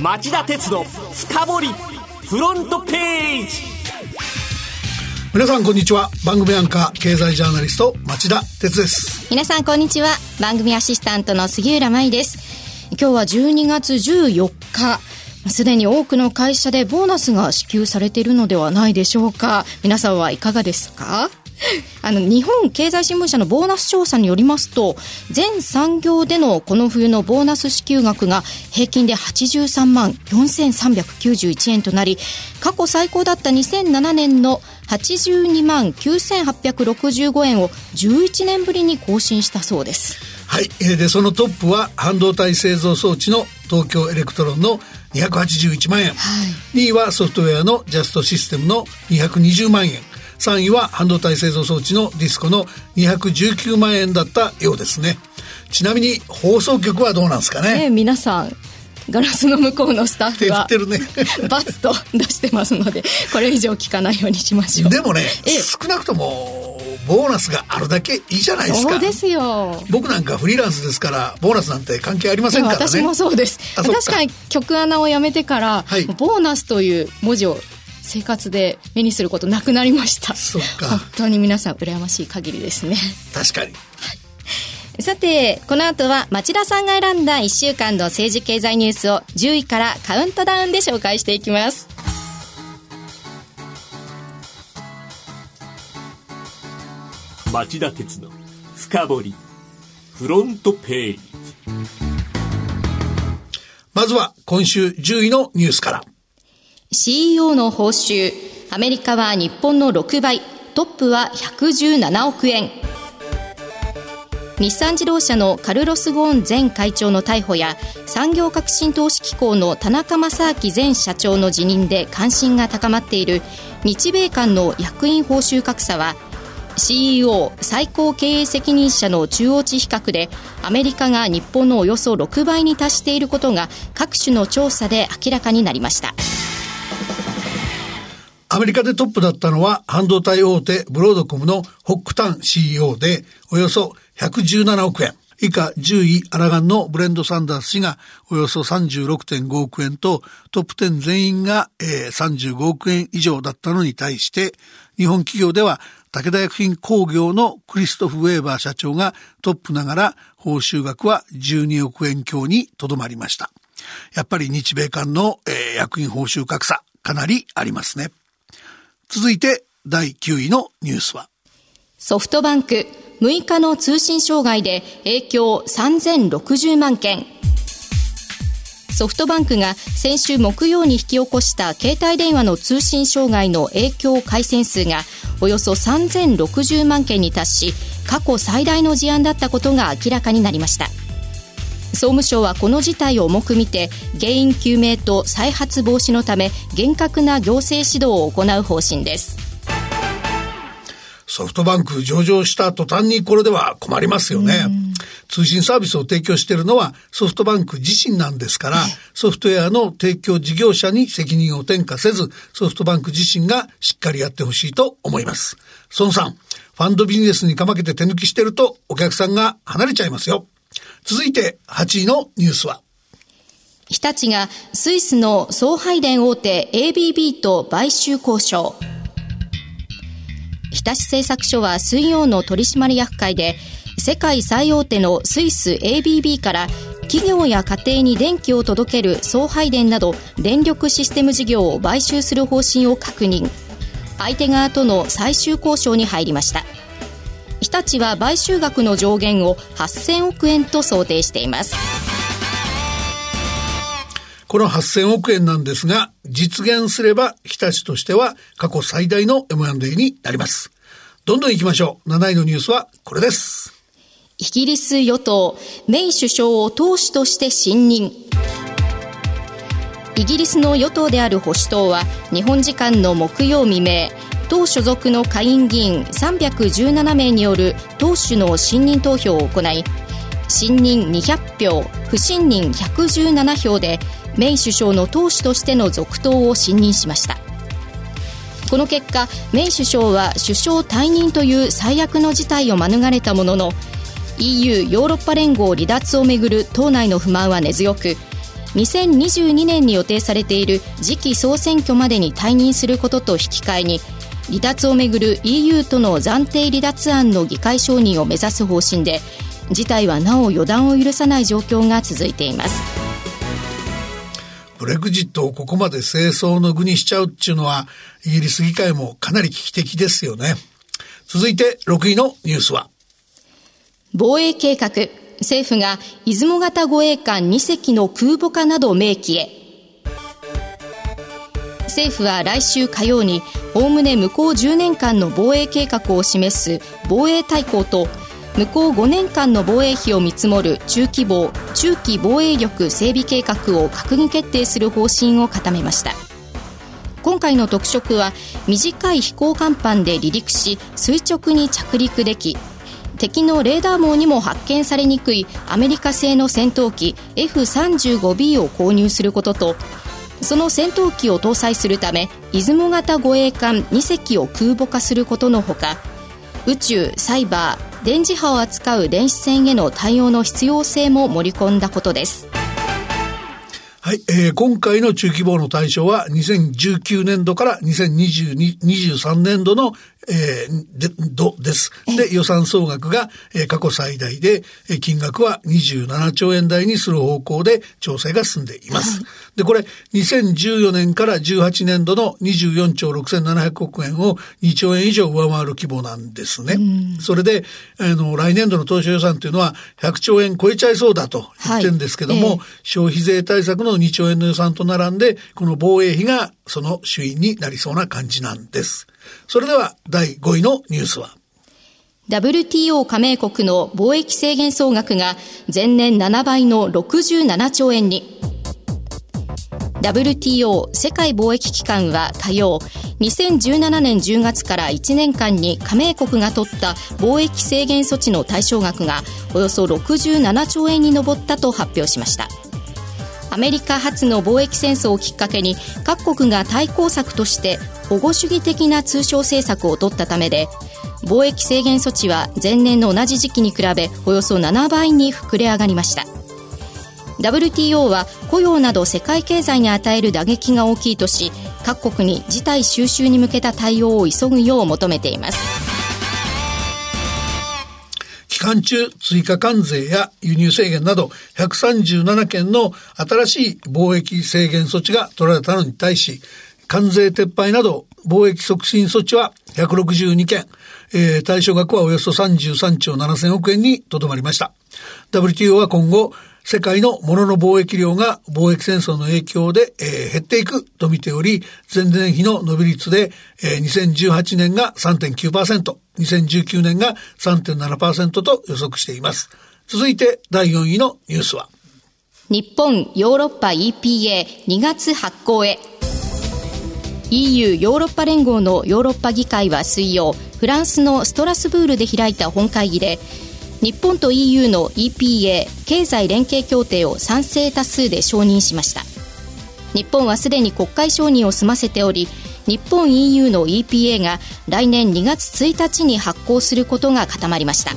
町田鉄の深掘りフロントページ。皆さんこんにちは。番組アンカー経済ジャーナリスト町田鉄です。皆さんこんにちは。番組アシスタントの杉浦舞です。今日は12月14日。すでに多くの会社でボーナスが支給されているのではないでしょうか。皆さんはいかがですか？あの、日本経済新聞社のボーナス調査によりますと、全産業でのこの冬のボーナス支給額が平均で83万4391円となり、過去最高だった2007年の82万9865円を11年ぶりに更新したそうです。はい。で、そのトップは半導体製造装置の東京エレクトロンの281万円。はい、2位はソフトウェアのジャストシステムの220万円。3位は半導体製造装置のディスコの219万円だったようですね。ちなみに放送局はどうなんですかね、ね、皆さんガラスの向こうのスタッフはね、バツと出してますのでこれ以上聞かないようにしましょう。でもね少なくともボーナスがあるだけいいじゃないですか。そうですよ。僕なんかフリーランスですからボーナスなんて関係ありませんからね。私もそうです。確かに局アナを辞めてから、はい、ボーナスという文字を生活で目にすることなくなりました。そうか。本当に皆さん羨ましい限りですね。確かに、はい、さてこの後は町田さんが選んだ1週間の政治経済ニュースを10位からカウントダウンで紹介していきます。町田鉄の深掘り。フロントページ。まずは今週10位のニュースから CEO の報酬、アメリカは日本の6倍、トップは117億円。日産自動車のカルロス・ゴーン前会長の逮捕や産業革新投資機構の田中正明前社長の辞任で関心が高まっている日米間の役員報酬格差は CEO 最高経営責任者の中央値比較でアメリカが日本のおよそ6倍に達していることが各種の調査で明らかになりました。アメリカでトップだったのは半導体大手ブロードコムのホックタン CEO でおよそ117億円。以下10位アラガンのブレンド・サンダース氏がおよそ36.5億円とトップ10全員が、えー、35億円以上だったのに対して日本企業では武田薬品工業のクリストフ・ウェーバー社長がトップながら報酬額は12億円強にとどまりました。やっぱり日米間の、えー、薬品報酬格差かなりありますね。続いて第9位のニュースは。ソフトバンク6日の通信障害で影響3060万件。ソフトバンクが先週木曜に引き起こした携帯電話の通信障害の影響回線数がおよそ3060万件に達し過去最大の事案だったことが明らかになりました。総務省はこの事態を重く見て原因究明と再発防止のため厳格な行政指導を行う方針ですソフトバンク上場した途端にこれでは困りますよね。通信サービスを提供しているのはソフトバンク自身なんですから、ソフトウェアの提供事業者に責任を転嫁せず、ソフトバンク自身がしっかりやってほしいと思います。孫さん、ファンドビジネスにかまけて手抜きしてるとお客さんが離れちゃいますよ。続いて8位のニュースは。日立がスイスの送配電大手 ABB と買収交渉。日立製作所は水曜の取締役会で世界最大手のスイス ABB から企業や家庭に電気を届ける送配電など電力システム事業を買収する方針を確認。相手側との最終交渉に入りました。日立は買収額の上限を8000億円と想定していますこの8000億円なんですが、実現すれば日立としては過去最大の M&A になります。どんどん行きましょう。7位のニュースはこれです。イギリス与党、メイ首相を党首として信任。イギリスの与党である保守党は日本時間の木曜未明、党所属の下院議員317名による党首の信任投票を行い信任200票不信任117票でメイ首相の党首としての続投を信任しました。この結果メイ首相は首相退任という最悪の事態を免れたものの EU= ヨーロッパ連合離脱をめぐる党内の不満は根強く2022年に予定されている次期総選挙までに退任することと引き換えに離脱をめぐる EU との暫定離脱案の議会承認を目指す方針で事態はなお予断を許さない状況が続いています。ブレグジットをここまで清掃の具にしちゃうっていうのはイギリス議会もかなり危機的ですよね。続いて6位のニュースは。防衛計画。政府が出雲型護衛艦2隻の空母化など明記へ。政府は来週火曜におおむね向こう10年間の防衛計画を示す防衛大綱と向こう5年間の防衛費を見積もる中規模中期防衛力整備計画を閣議決定する方針を固めました。今回の特色は短い飛行甲板で離陸し垂直に着陸でき敵のレーダー網にも発見されにくいアメリカ製の戦闘機 F35B を購入することとその戦闘機を搭載するため出雲型護衛艦2隻を空母化することのほか宇宙、サイバー、電磁波を扱う電子戦への対応の必要性も盛り込んだことです。はい、えー、今回の中規模の対象は2019年度から2023年度のえー、で、ど、です。で、予算総額が、えー、過去最大で、えー、金額は27兆円台にする方向で調整が進んでいます。で、これ、2014年から18年度の24兆6700億円を2兆円以上上回る規模なんですね。それで、あの、来年度の当初予算というのは100兆円超えちゃいそうだと言ってるんですけども、はいえ。ー、消費税対策の2兆円の予算と並んで、この防衛費がその主因になりそうな感じなんです。それでは第5位のニュースは。WTO 加盟国の貿易制限総額が前年7倍の67兆円に WTO 世界貿易機関は火曜2017年10月から1年間に加盟国が取った貿易制限措置の対象額がおよそ67兆円に上ったと発表しました。アメリカ発の貿易戦争をきっかけに各国が対抗策として保護主義的な通商政策を取ったためで貿易制限措置は前年の同じ時期に比べおよそ7倍に膨れ上がりました。WTO は雇用など世界経済に与える打撃が大きいとし各国に事態収拾に向けた対応を急ぐよう求めています期間中追加関税や輸入制限など137件の新しい貿易制限措置が取られたのに対し関税撤廃など貿易促進措置は162件、えー、対象額はおよそ33兆7000億円にとどまりました。WTO は今後、世界の物の貿易量が貿易戦争の影響で、えー、減っていくと見ており、前年比の伸び率で、えー、2018年が3.9%、2019年が3.7%と予測しています。続いて第4位のニュースは日本、ヨーロッパ EPA2 月発行へ EU ヨーロッパ連合のヨーロッパ議会は水曜フランスのストラスブールで開いた本会議で日本と EU の EPA 経済連携協定を賛成多数で承認しました日本はすでに国会承認を済ませており日本 EU の EPA が来年2月1日に発行することが固まりました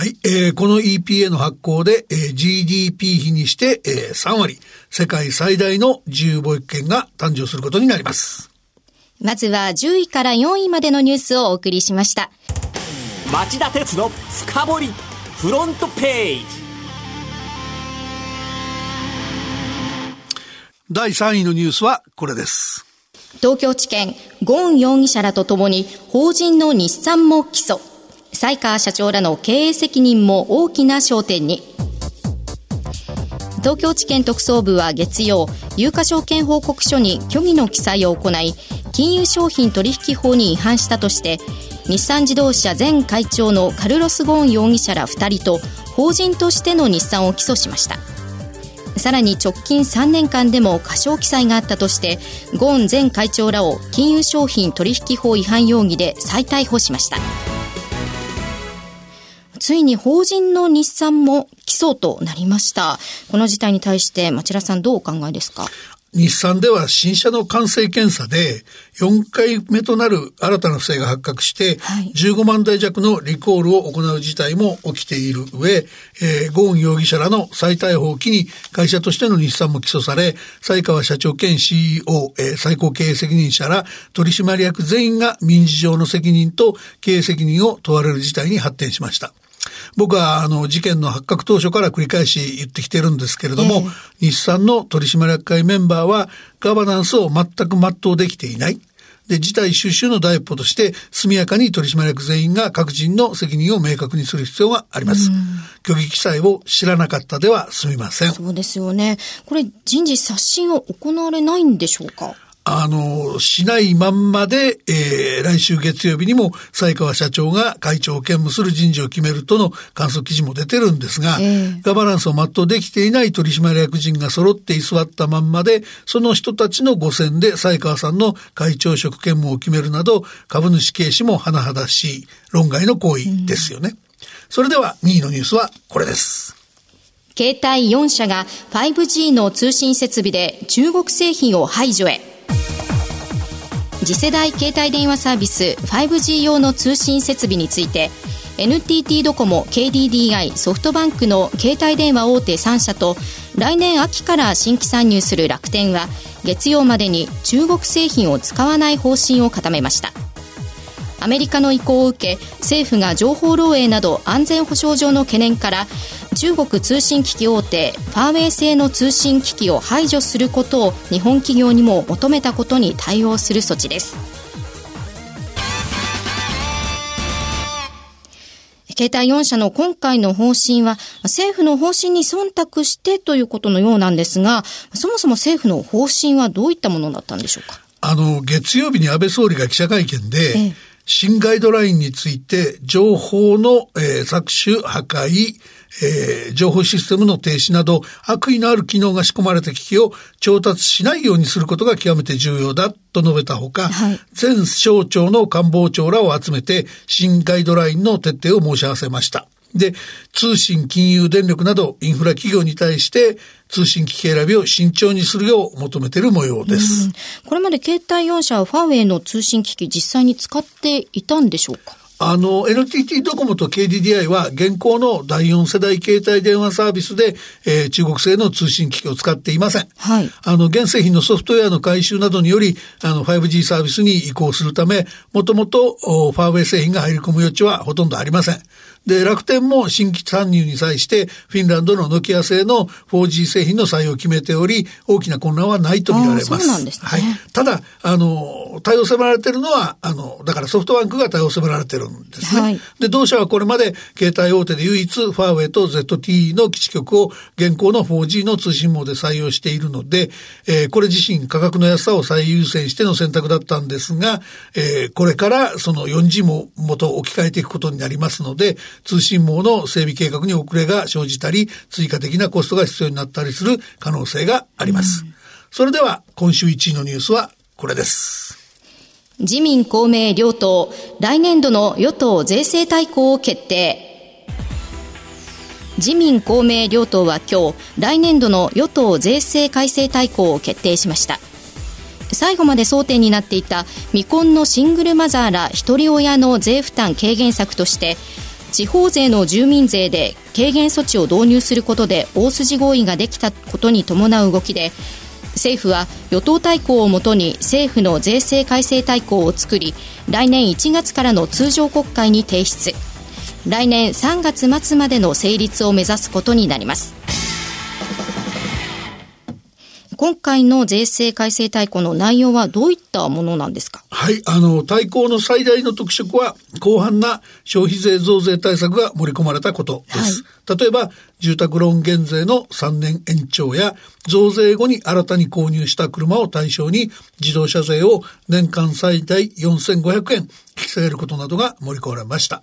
はい、えー、この EPA の発行で、えー、GDP 比にして、えー、3割、世界最大の自由貿易権が誕生することになります。まずは10位から4位までのニュースをお送りしました。町田鉄の深掘りフロントページ。第3位のニュースはこれです。東京地検、ゴーン容疑者らとともに法人の日産も起訴。西川社長らの経営責任も大きな焦点に東京地検特捜部は月曜有価証券報告書に虚偽の記載を行い金融商品取引法に違反したとして日産自動車前会長のカルロス・ゴーン容疑者ら2人と法人としての日産を起訴しました。さらに直近3年間でも過少記載があったとしてゴーン前会長らを金融商品取引法違反容疑で再逮捕しました。ついに法人の日産も起訴となりました。この事態に対して町田さんどうお考えですか？日産では新車の完成検査で4回目となる新たな不正が発覚して15万台弱のリコールを行う事態も起きている上、えー、ゴーン容疑者らの再逮捕を機に会社としての日産も起訴され西川社長兼 CEO、えー、最高経営責任者ら取締役全員が民事上の責任と経営責任を問われる事態に発展しました。僕はあの事件の発覚当初から繰り返し言ってきてるんですけれども、えー、日産の取締役会メンバーはガバナンスを全く全うできていない。で、事態収集の第一歩として、速やかに取締役全員が各人の責任を明確にする必要があります。虚偽記載を知らなかったでは済みません。そうですよね。これ、人事刷新は行われないんでしょうかあの、しないまんまで、えー、来週月曜日にも、西川社長が会長を兼務する人事を決めるとの観測記事も出てるんですが、えー、ガバナンスを全うできていない取締役人が揃って居座ったまんまで、その人たちの5選で西川さんの会長職兼務を決めるなど、株主軽視も甚だしい論外の行為ですよね。うん、それでは2位のニュースはこれです。携帯4社が 5G の通信設備で中国製品を排除へ。次世代携帯電話サービス 5G 用の通信設備について NTT ドコモ KDDI ソフトバンクの携帯電話大手3社と来年秋から新規参入する楽天は月曜までに中国製品を使わない方針を固めました。アメリカの意向を受け政府が情報漏洩など安全保障上の懸念から中国通信機器大手ファーウェイ製の通信機器を排除することを日本企業にも求めたことに対応する措置です。携帯4社の今回の方針は政府の方針に忖度してということのようなんですがそもそも政府の方針はどういったものだったんでしょうか？あの月曜日に安倍総理が記者会見で、ええ。新ガイドラインについて情報の、えー、搾取、破壊、えー、情報システムの停止など悪意のある機能が仕込まれた機器を調達しないようにすることが極めて重要だと述べたほか、はい、全省庁の官房長らを集めて新ガイドラインの徹底を申し合わせました。で、通信、金融、電力などインフラ企業に対して通信機器選びを慎重にするよう求めている模様です。これまで携帯4社はファーウェイの通信機器実際に使っていたんでしょうか？あの、NTT ドコモと KDDI は現行の第4世代携帯電話サービスで、えー、中国製の通信機器を使っていません。はい。あの、現製品のソフトウェアの改修などにより、あの、5G サービスに移行するため、もともとファーウェイ製品が入り込む余地はほとんどありません。で、楽天も新規参入に際して、フィンランドのノキア製の 4G 製品の採用を決めており、大きな混乱はないと見られます。すね。はい。ただ、あの、対応迫られているのは、あの、だからソフトバンクが対応迫られてるんですね。はい、で、同社はこれまで携帯大手で唯一、ファーウェイと ZT の基地局を現行の 4G の通信網で採用しているので、えー、これ自身価格の安さを最優先しての選択だったんですが、えー、これからその 4G も元置き換えていくことになりますので、通信網の整備計画に遅れが生じたり、追加的なコストが必要になったりする可能性があります。それでは、今週1位のニュースはこれです。自民公明両党、来年度の与党税制大綱を決定。自民公明両党は今日、来年度の与党税制改正大綱を決定しました。最後まで争点になっていた未婚のシングルマザーら一人親の税負担軽減策として地方税の住民税で軽減措置を導入することで大筋合意ができたことに伴う動きで政府は与党大綱をもとに政府の税制改正大綱を作り来年1月からの通常国会に提出。来年3月末までの成立を目指すことになります。今回の税制改正大綱の内容はどういったものなんですか？はい、あの、大綱の最大の特色は、広範な消費税増税対策が盛り込まれたことです。はい、例えば、住宅ローン減税の3年延長や、増税後に新たに購入した車を対象に、自動車税を年間最大4500円引き下げることなどが盛り込まれました。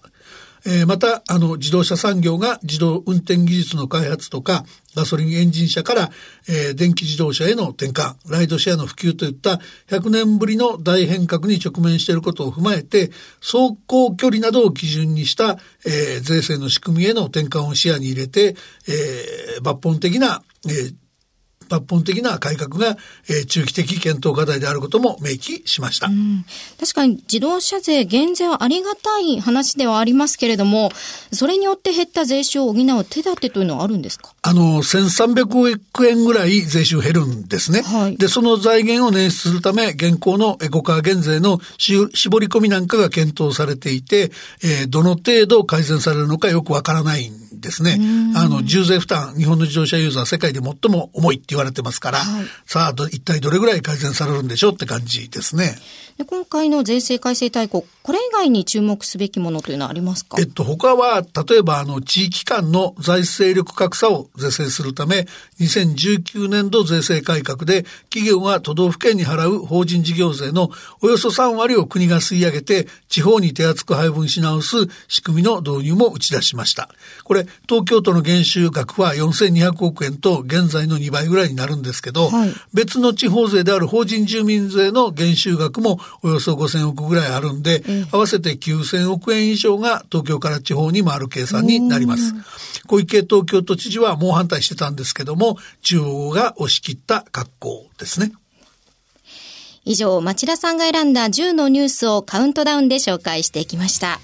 えー、また、あの、自動車産業が自動運転技術の開発とか、ガソリンエンジン車から、えー、電気自動車への転換、ライドシェアの普及といった100年ぶりの大変革に直面していることを踏まえて、走行距離などを基準にした、えー、税制の仕組みへの転換を視野に入れて、えー、抜本的な、えー抜本的な改革が、えー、中期的検討課題であることも明記しました。確かに自動車税減税はありがたい話ではありますけれども、それによって減った税収を補う手立てというのはあるんですか？あの、1300億円ぐらい税収減るんですね。はい、で、その財源を捻出するため、現行のエコカー減税の絞り込みなんかが検討されていて、えー、どの程度改善されるのかよくわからないんですね。あの、重税負担、日本の自動車ユーザー世界で最も重いって言われてますから、はい、さあ、一体どれぐらい改善されるんでしょうって感じですね。で今回の税制改正大綱、これ以外に注目すべきものというのはありますか？えっと、他は、例えば、あの、地域間の財政力格差を是正するため、2019年度税制改革で、企業が都道府県に払う法人事業税のおよそ3割を国が吸い上げて、地方に手厚く配分し直す仕組みの導入も打ち出しました。これ、東京都の減収額は4200億円と現在の2倍ぐらいになるんですけど、はい、別の地方税である法人住民税の減収額もおよそ5000億ぐらいあるんで、合わせて9000億円以上が東京から地方に回る計算になります。小池東京都知事は猛反対してたんですけども、中央が押し切った格好ですね。以上、町田さんが選んだ10のニュースをカウントダウンで紹介していきました。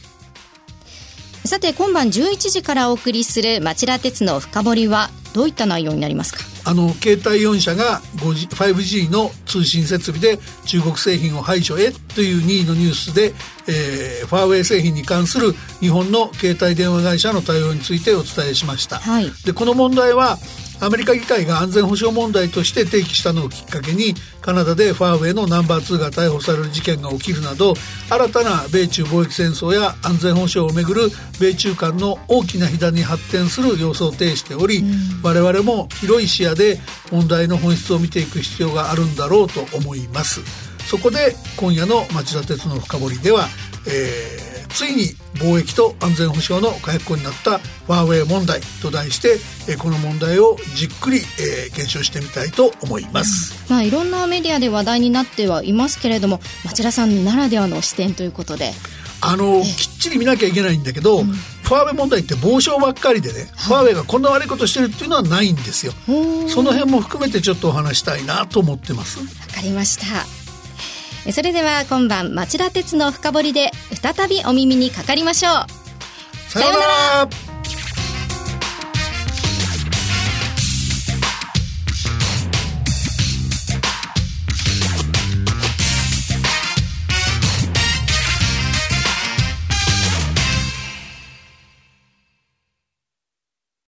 さて、今晩11時からお送りする町田鉄の深掘りは、どういった内容になりますか？あの携帯4社が 5G の通信設備で中国製品を排除へという2位のニュースで、えー、ファーウェイ製品に関する日本の携帯電話会社の対応についてお伝えしました。はい、でこの問題はアメリカ議会が安全保障問題として提起したのをきっかけにカナダでファーウェイのナンバー2が逮捕される事件が起きるなど新たな米中貿易戦争や安全保障をめぐる米中間の大きな火種に発展する様相を呈しており、うん、我々も広い視野で問題の本質を見ていく必要があるんだろうと思います。そこで今夜の町田鉄の深掘りでは、えーついに貿易と安全保障の火薬庫になったファーウェイ問題と題してえこの問題をじっくり、えー、検証してみたいと思います、まあ、いろんなメディアで話題になってはいますけれども町田さんならではの視点ということで。あのきっちり見なきゃいけないんだけど、うん、ファーウェイ問題って傍証ばっかりでね、はい、ファーウェイがこんな悪いことしてるっていうのはないんですよ。その辺も含めてちょっとお話したいなと思ってます。わかりましたそれでは今晩町田鉄の深掘りで再びお耳にかかりましょう。さようなら